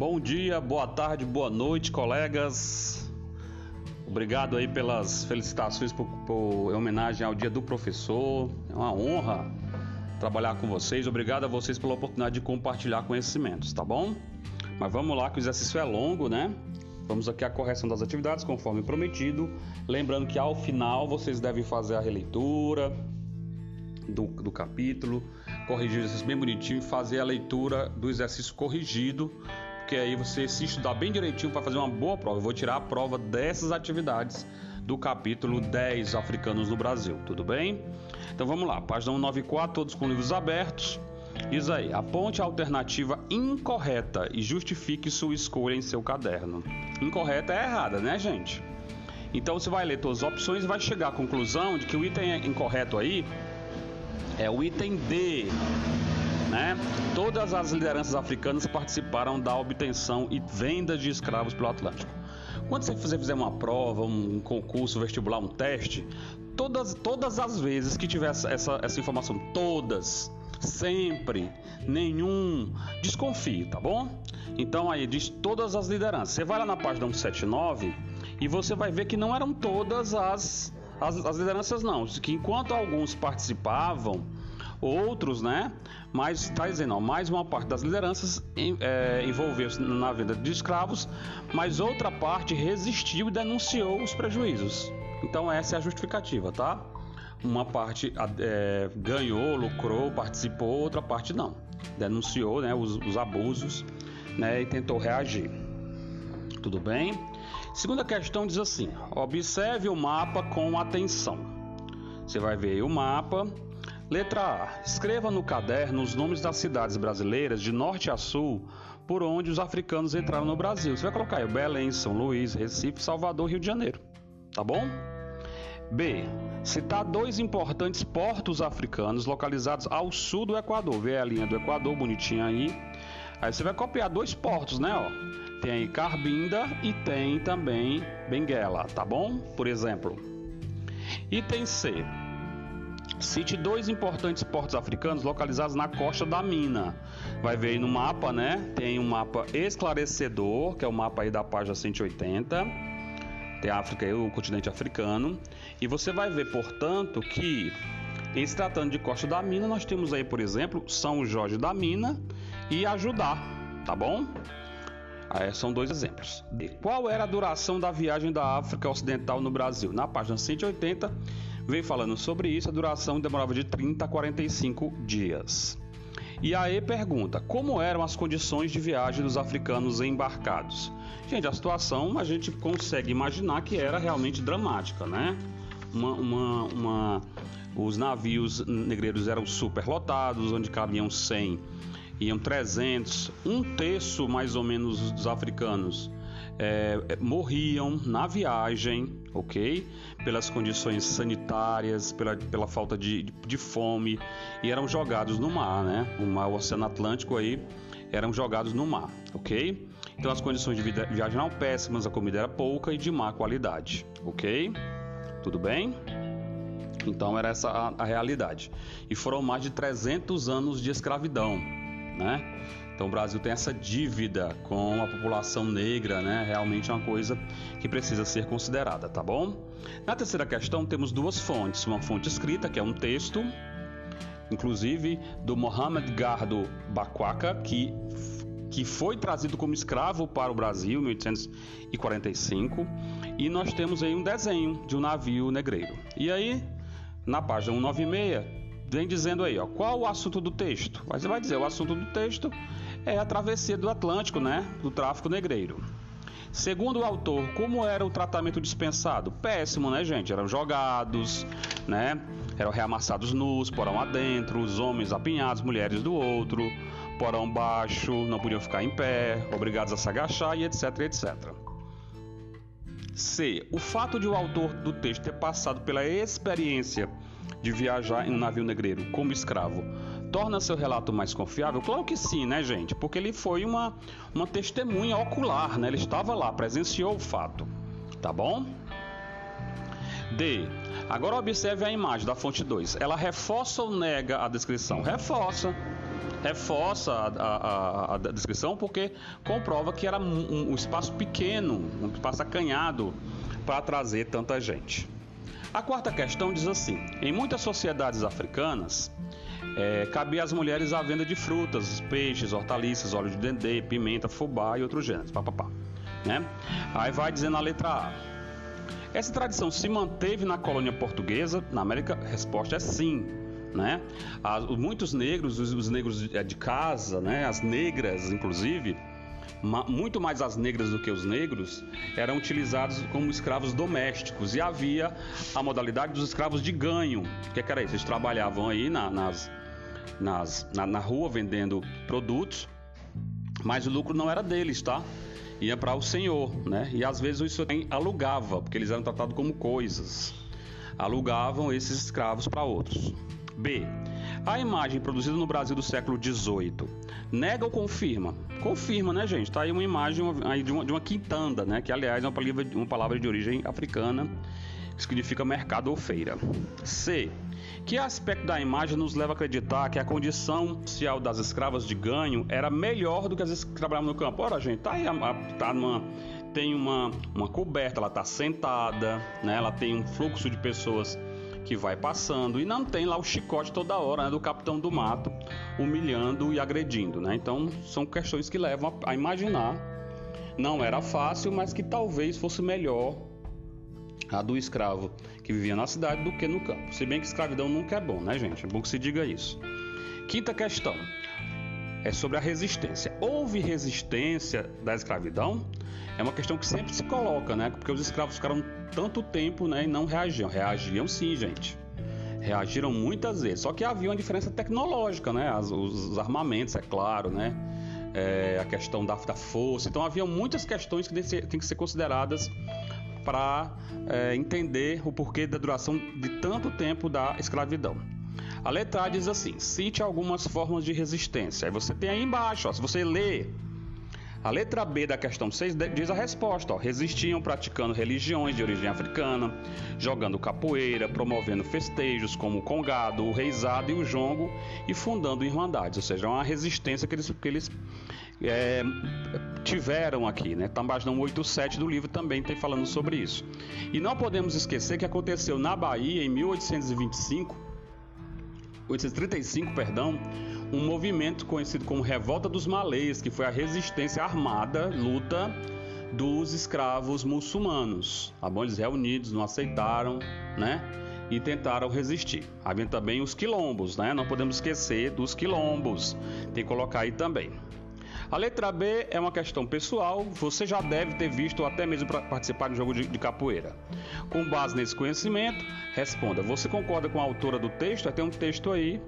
Bom dia, boa tarde, boa noite, colegas. Obrigado aí pelas felicitações por, por, em homenagem ao Dia do Professor. É uma honra trabalhar com vocês. Obrigado a vocês pela oportunidade de compartilhar conhecimentos, tá bom? Mas vamos lá que o exercício é longo, né? Vamos aqui à correção das atividades conforme prometido. Lembrando que ao final vocês devem fazer a releitura do, do capítulo, corrigir o exercício bem bonitinho e fazer a leitura do exercício corrigido porque aí você se estudar bem direitinho para fazer uma boa prova. Eu vou tirar a prova dessas atividades do capítulo 10 Africanos no Brasil, tudo bem? Então vamos lá, página 194, todos com livros abertos. Diz aí, aponte a alternativa incorreta e justifique sua escolha em seu caderno. Incorreta é errada, né, gente? Então você vai ler todas as opções e vai chegar à conclusão de que o item incorreto aí é o item D, né? Todas as lideranças africanas participaram da obtenção e venda de escravos pelo Atlântico. Quando você fizer uma prova, um concurso, vestibular, um teste, todas, todas as vezes que tiver essa, essa informação, todas, sempre, nenhum, desconfie, tá bom? Então aí diz todas as lideranças. Você vai lá na página 179 e você vai ver que não eram todas as, as, as lideranças, não. Que enquanto alguns participavam, Outros, né? Mas está dizendo, ó, mais uma parte das lideranças é, envolveu-se na venda de escravos, mas outra parte resistiu e denunciou os prejuízos. Então essa é a justificativa, tá? Uma parte é, ganhou, lucrou, participou, outra parte não. Denunciou né, os, os abusos né, e tentou reagir. Tudo bem? Segunda questão diz assim: observe o mapa com atenção. Você vai ver o mapa Letra A. Escreva no caderno os nomes das cidades brasileiras de norte a sul por onde os africanos entraram no Brasil. Você vai colocar aí Belém, São Luís, Recife, Salvador, Rio de Janeiro. Tá bom? B. Citar dois importantes portos africanos localizados ao sul do Equador. Vê a linha do Equador bonitinha aí. Aí você vai copiar dois portos, né? Ó. Tem aí Carbinda e tem também Benguela, tá bom? Por exemplo. Item C. Cite dois importantes portos africanos localizados na costa da mina. Vai ver aí no mapa, né? Tem um mapa esclarecedor, que é o mapa aí da página 180. Tem a África e o continente africano. E você vai ver, portanto, que em se tratando de costa da mina, nós temos aí, por exemplo, São Jorge da Mina e Ajudá, tá bom? Aí são dois exemplos. Qual era a duração da viagem da África Ocidental no Brasil? Na página 180 vem falando sobre isso, a duração demorava de 30 a 45 dias. E aí pergunta: como eram as condições de viagem dos africanos embarcados? Gente, a situação a gente consegue imaginar que era realmente dramática, né? Uma, uma, uma... Os navios negreiros eram superlotados, onde cabiam 100, iam 300, um terço mais ou menos dos africanos é, morriam na viagem, ok? Pelas condições sanitárias, pela, pela falta de, de, de fome e eram jogados no mar, né? O mar, o Oceano Atlântico aí eram jogados no mar, ok? Então as condições de vida, viagem eram péssimas, a comida era pouca e de má qualidade, ok? Tudo bem? Então era essa a, a realidade. E foram mais de 300 anos de escravidão, né? Então o Brasil tem essa dívida com a população negra, né? Realmente é uma coisa que precisa ser considerada, tá bom? Na terceira questão temos duas fontes, uma fonte escrita, que é um texto, inclusive do Mohamed Gardo Bakwaka, que que foi trazido como escravo para o Brasil em 1845, e nós temos aí um desenho de um navio negreiro. E aí, na página 196, vem dizendo aí, ó, qual o assunto do texto? Você vai dizer, o assunto do texto é a travessia do Atlântico, né, do tráfico negreiro. Segundo o autor, como era o tratamento dispensado? Péssimo, né, gente? Eram jogados, né? Eram reamassados nus, porão adentro, os homens apinhados, mulheres do outro, porão baixo, não podiam ficar em pé, obrigados a se agachar e etc, etc. C. O fato de o autor do texto ter passado pela experiência de viajar em um navio negreiro como escravo torna seu relato mais confiável? Claro que sim, né, gente? Porque ele foi uma, uma testemunha ocular, né? Ele estava lá, presenciou o fato. Tá bom? D. Agora observe a imagem da fonte 2. Ela reforça ou nega a descrição? Reforça. reforça a, a, a, descrição porque comprova que era um, um espaço pequeno, um espaço acanhado para trazer tanta gente. A quarta questão diz assim: em muitas sociedades africanas, é, cabia às mulheres a venda de frutas, peixes, hortaliças, óleo de dendê, pimenta, fubá e outros gêneros. Pá, pá, pá, né? Aí vai dizendo a letra A. Essa tradição se manteve na colônia portuguesa? Na América, a resposta é sim. Né? As, muitos negros, os, os negros de, de casa, né? as negras, inclusive, muito mais as negras do que os negros, eram utilizados como escravos domésticos e havia a modalidade dos escravos de ganho. O que, que era isso? Eles trabalhavam aí na, nas, nas, na, na rua vendendo produtos, mas o lucro não era deles, tá? Ia para o senhor, né? E às vezes isso alugava, porque eles eram tratados como coisas. Alugavam esses escravos para outros. B. A imagem produzida no Brasil do século XVIII nega ou confirma? Confirma, né, gente? Tá aí uma imagem aí de, uma, de uma quintanda, né? Que aliás é uma palavra, uma palavra de origem africana que significa mercado ou feira. C. Que aspecto da imagem nos leva a acreditar que a condição social das escravas de ganho era melhor do que as que trabalhavam no campo? Ora, gente, tá aí, tá numa, tem uma, uma coberta, ela tá sentada, né? Ela tem um fluxo de pessoas que vai passando e não tem lá o chicote toda hora né, do capitão do mato humilhando e agredindo, né? Então são questões que levam a, a imaginar. Não era fácil, mas que talvez fosse melhor a do escravo que vivia na cidade do que no campo. Se bem que escravidão nunca é bom, né, gente? É bom que se diga isso. Quinta questão é sobre a resistência. Houve resistência da escravidão? É uma questão que sempre se coloca, né? Porque os escravos ficaram tanto tempo né, e não reagiam. Reagiam sim, gente. Reagiram muitas vezes. Só que havia uma diferença tecnológica, né? As, os armamentos, é claro, né? É, a questão da, da, força. Então havia muitas questões que têm que ser consideradas para é, entender o porquê da duração de tanto tempo da escravidão. A letra A diz assim: cite algumas formas de resistência. Aí você tem aí embaixo, ó, se você ler a letra B da questão 6 diz a resposta: ó, resistiam praticando religiões de origem africana, jogando capoeira, promovendo festejos como o congado, o reizado e o jongo e fundando irmandades, ou seja, é uma resistência que eles, que eles é, tiveram aqui. Né? Tambajão 87 do livro também tem falando sobre isso. E não podemos esquecer que aconteceu na Bahia em 1825, 1835, perdão, um movimento conhecido como Revolta dos Malês, que foi a resistência armada, luta dos escravos muçulmanos. Tá bom? Eles reunidos, não aceitaram, né? E tentaram resistir. Havia também os quilombos, né? Não podemos esquecer dos quilombos. Tem que colocar aí também. A letra B é uma questão pessoal, você já deve ter visto ou até mesmo participar de um jogo de, de, capoeira. Com base nesse conhecimento, responda: você concorda com a autora do texto? Tem um texto aí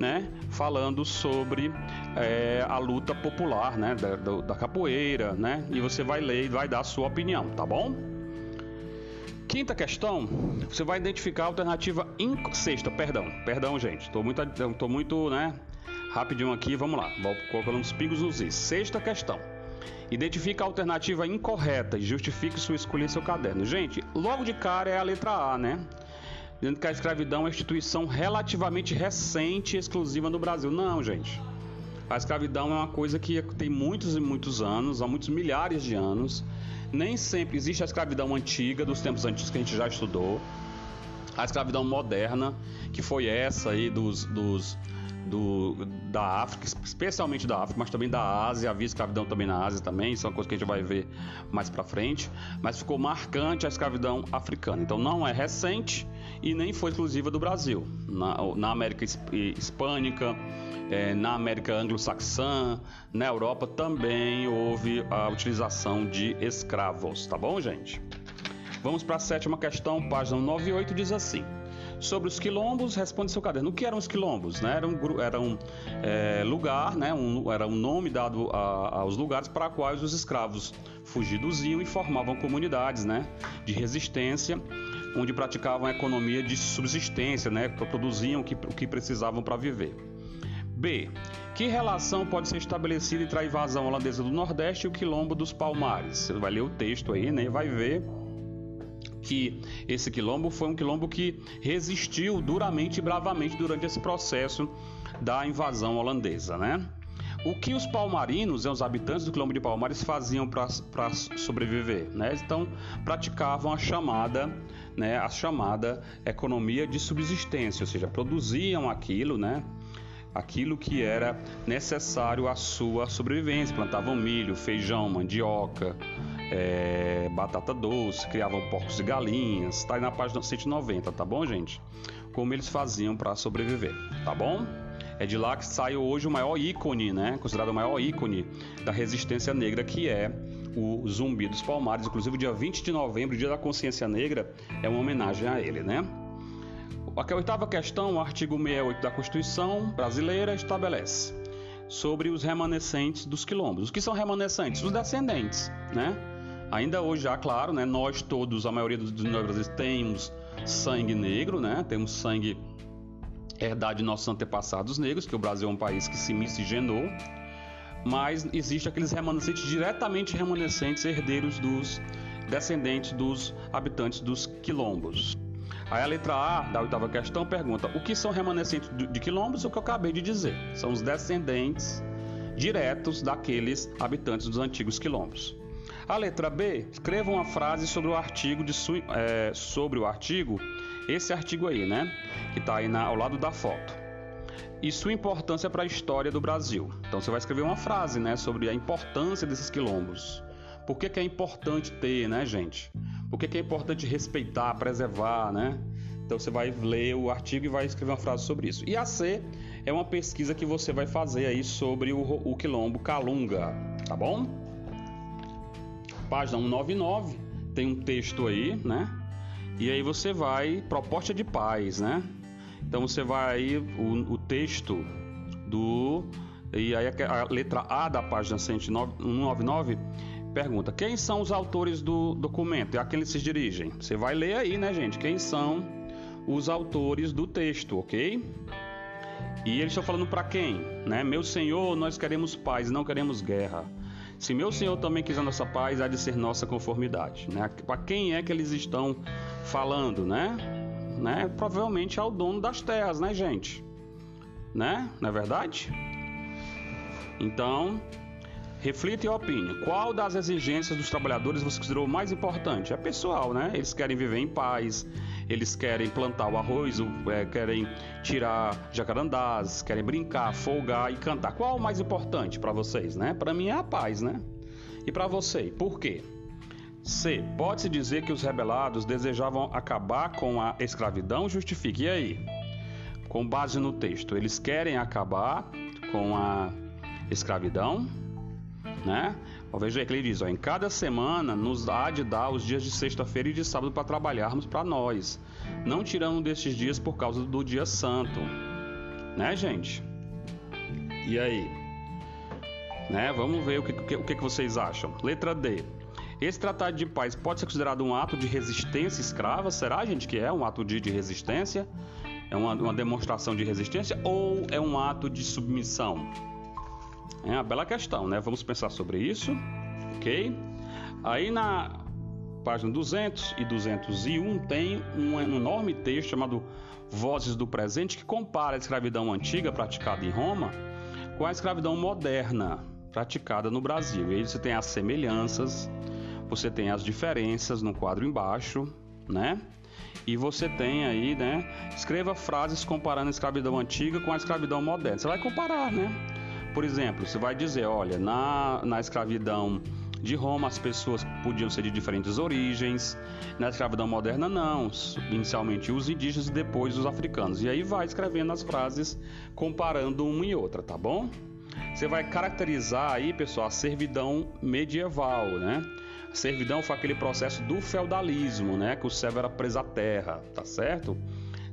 né, falando sobre é, a luta popular, né, da, da, capoeira, né, e você vai ler e vai dar a sua opinião, tá bom? Quinta questão, você vai identificar a alternativa inc... sexta, perdão, perdão, gente, estou muito, tô muito, né, rapidinho aqui, vamos lá, vou colocando uns pingos nos is. Sexta questão. Identifica a alternativa incorreta e justifique sua escolha em seu caderno. Gente, logo de cara é a letra A, né? dizendo que a escravidão é uma instituição relativamente recente e exclusiva no Brasil. Não, gente. A escravidão é uma coisa que tem muitos e muitos anos, há muitos milhares de anos. Nem sempre existe a escravidão antiga, dos tempos antigos que a gente já estudou. A escravidão moderna, que foi essa aí dos, dos do, da África, especialmente da África, mas também da Ásia, havia escravidão também na Ásia também, isso é uma coisa que a gente vai ver mais para frente, mas ficou marcante a escravidão africana. Então não é recente e nem foi exclusiva do Brasil. Na, na América Hispânica, é, na América Anglo-Saxã, na Europa também houve a utilização de escravos, tá bom, gente? Vamos para a sétima questão, página 98, diz assim: Sobre os quilombos, responde seu caderno. O que eram os quilombos? Né? Era um, era um é, lugar, né? Um, era um nome dado a, aos lugares para quais os escravos fugidos iam e formavam comunidades né? de resistência, onde praticavam a economia de subsistência, né? produziam o que, o que precisavam para viver. B. Que relação pode ser estabelecida entre a invasão holandesa do Nordeste e o quilombo dos Palmares? Você vai ler o texto aí, né? Vai ver que esse quilombo foi um quilombo que resistiu duramente e bravamente durante esse processo da invasão holandesa, né? O que os palmarinos, né, os habitantes do quilombo de Palmares, faziam para sobreviver? Né? Então, praticavam a chamada, né, a chamada economia de subsistência, ou seja, produziam aquilo, né, aquilo que era necessário à sua sobrevivência. Plantavam milho, feijão, mandioca, é, batata doce, criavam porcos e galinhas. Está aí na página 190, tá bom, gente? Como eles faziam para sobreviver, tá bom? É de lá que sai hoje o maior ícone, né? Considerado o maior ícone da resistência negra, que é o Zumbi dos Palmares. Inclusive, dia 20 de novembro, dia da consciência negra, é uma homenagem a ele, né? A oitava questão, o artigo 68 da Constituição brasileira estabelece sobre os remanescentes dos quilombos. Os que são remanescentes? Os descendentes, né? Ainda hoje, já claro, né? Nós todos, a maioria dos nós brasileiros temos sangue negro, né? Temos sangue herdade de nossos antepassados negros, que o Brasil é um país que se miscigenou, mas existe aqueles remanescentes diretamente remanescentes herdeiros dos descendentes dos habitantes dos quilombos. Aí a letra A da oitava questão pergunta: o que são remanescentes de quilombos? O que eu acabei de dizer. São os descendentes diretos daqueles habitantes dos antigos quilombos. A letra B, escreva uma frase sobre o artigo de é, sobre o artigo esse artigo aí, né? Que está aí na, ao lado da foto. E sua importância para a história do Brasil. Então você vai escrever uma frase, né? Sobre a importância desses quilombos. Por que, que é importante ter, né, gente? Por que, que é importante respeitar, preservar, né? Então você vai ler o artigo e vai escrever uma frase sobre isso. E a C é uma pesquisa que você vai fazer aí sobre o, o quilombo Calunga, tá bom? Página 199 tem um texto aí, né? E aí você vai proposta de paz, né? Então você vai aí o, o texto do e aí a, a letra A da página 199 pergunta: quem são os autores do documento? E a quem eles se dirigem? Você vai ler aí, né, gente? Quem são os autores do texto, ok? E eles estão falando para quem? Né? Meu Senhor, nós queremos paz, não queremos guerra. Se meu Senhor também quiser nossa paz, há de ser nossa conformidade. Né? Para quem é que eles estão falando, né? né? Provavelmente ao dono das terras, né, gente? Né? Não é verdade? Então, reflita e opine. Qual das exigências dos trabalhadores você considerou mais importante? É pessoal, né? Eles querem viver em paz, eles querem plantar o arroz, é, querem tirar jacarandás, querem brincar, folgar e cantar. Qual o mais importante para vocês, né? Para mim é a paz, né? E para você, por quê? C. Pode-se dizer que os rebelados desejavam acabar com a escravidão? Justifique. E aí? Com base no texto, eles querem acabar com a escravidão, né? Veja aí que ele diz: ó, em cada semana nos há de dar os dias de sexta-feira e de sábado para trabalharmos para nós, não tirando destes dias por causa do dia santo, né, gente? E aí? Né? Vamos ver o que, o que, o que vocês acham. Letra D. Esse tratado de paz pode ser considerado um ato de resistência escrava? Será, gente, que é um ato de, de resistência? É uma, uma, demonstração de resistência ou é um ato de submissão? É uma bela questão, né? Vamos pensar sobre isso, ok? Aí na página 200 e 201 tem um enorme texto chamado Vozes do Presente que compara a escravidão antiga praticada em Roma com a escravidão moderna praticada no Brasil. E aí você tem as semelhanças, você tem as diferenças no quadro embaixo, né? E você tem aí, né? Escreva frases comparando a escravidão antiga com a escravidão moderna. Você vai comparar, né? Por exemplo, você vai dizer, olha, na, na escravidão de Roma as pessoas podiam ser de diferentes origens, na escravidão moderna não, inicialmente os indígenas e depois os africanos. E aí vai escrevendo as frases comparando uma e outra, tá bom? Você vai caracterizar aí, pessoal, a servidão medieval, né? servidão foi aquele processo do feudalismo, né? Que o servo era preso à terra, tá certo?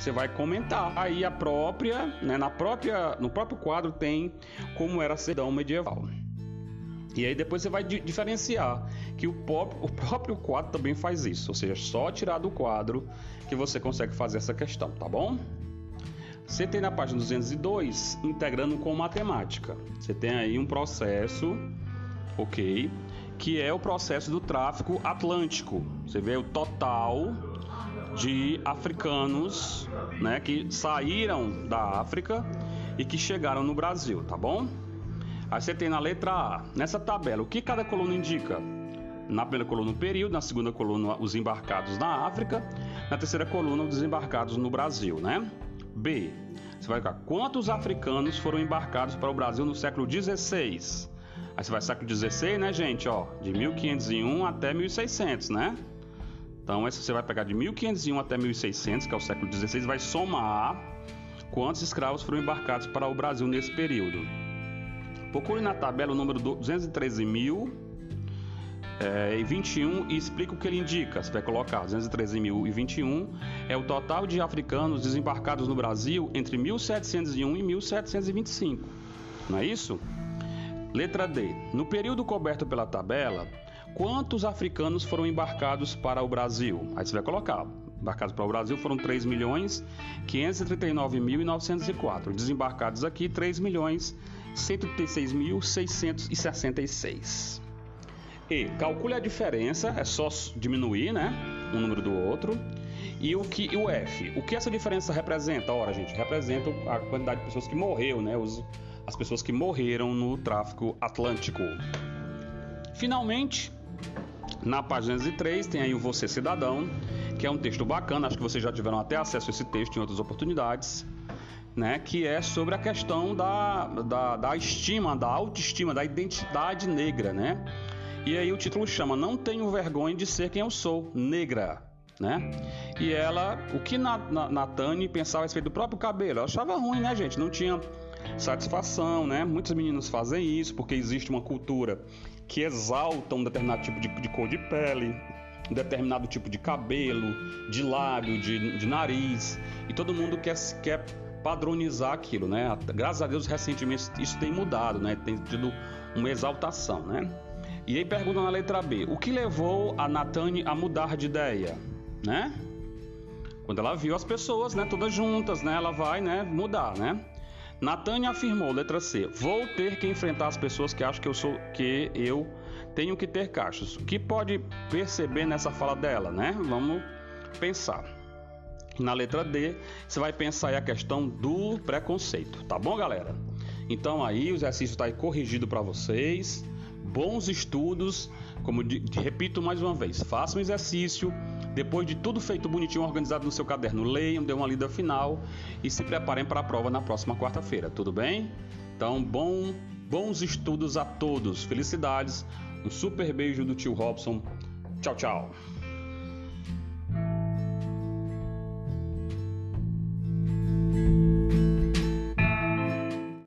Você vai comentar aí a própria, né? Na própria, no próprio quadro tem como era a servidão medieval. E aí depois você vai diferenciar que o, pop, o próprio quadro também faz isso, ou seja, só tirar do quadro que você consegue fazer essa questão, tá bom? Você tem na página 202 integrando com matemática. Você tem aí um processo, ok? que é o processo do tráfego atlântico. Você vê o total de africanos, né, que saíram da África e que chegaram no Brasil, tá bom? Aí você tem na letra A, nessa tabela, o que cada coluna indica? Na primeira coluna o período, na segunda coluna os embarcados na África, na terceira coluna os desembarcados no Brasil, né? B, você vai colocar quantos africanos foram embarcados para o Brasil no século XVI? Aí você vai século XVI, né, gente? Ó, de 1501 até 1600, né? Então, esse você vai pegar de 1501 até 1600, que é o século XVI, vai somar quantos escravos foram embarcados para o Brasil nesse período. Procure na tabela o número 213.000 é, e 21 e explica o que ele indica. Você vai colocar 213.021 é o total de africanos desembarcados no Brasil entre 1701 e 1725. Não é isso? Letra D. No período coberto pela tabela, quantos africanos foram embarcados para o Brasil? Aí você vai colocar. Embarcados para o Brasil foram 3 milhões 539.904. Desembarcados aqui 3 milhões 136.666. E calcule a diferença, é só diminuir, né, um número do outro. E o que o F, o que essa diferença representa? Ora, gente, representa a quantidade de pessoas que morreu, né, os as pessoas que morreram no tráfico atlântico. Finalmente, na página 3 tem aí o Você Cidadão, que é um texto bacana, acho que vocês já tiveram até acesso a esse texto em outras oportunidades, né? que é sobre a questão da, da, da estima, da autoestima, da identidade negra. Né? E aí o título chama Não Tenho Vergonha de Ser Quem Eu Sou, Negra. Né? E ela, o que na, na, Natane pensava a respeito do próprio cabelo? Ela achava ruim, né, gente? Não tinha satisfação, né? Muitas meninas fazem isso porque existe uma cultura que exalta um determinado tipo de, de cor de pele, um determinado tipo de cabelo, de lábio, de, de nariz, e todo mundo quer, quer padronizar aquilo, né? Graças a Deus, recentemente isso tem mudado, né? Tem tido uma exaltação, né? E aí pergunta na letra B, o que levou a Natane a mudar de ideia, né? Quando ela viu as pessoas, né, todas juntas, né, ela vai, né, mudar, né? Natânia afirmou, letra C, vou ter que enfrentar as pessoas que acham que eu sou que eu tenho que ter cachos. O que pode perceber nessa fala dela, né? Vamos pensar. Na letra D, você vai pensar aí a questão do preconceito, tá bom, galera? Então aí o exercício está corrigido para vocês. Bons estudos, como de, de, repito mais uma vez, façam um exercício depois de tudo feito bonitinho, organizado no seu caderno, leiam, dê uma lida final e se preparem para a prova na próxima quarta-feira, tudo bem? Então, bom, bons estudos a todos, felicidades, um super beijo do tio Robson, tchau, tchau!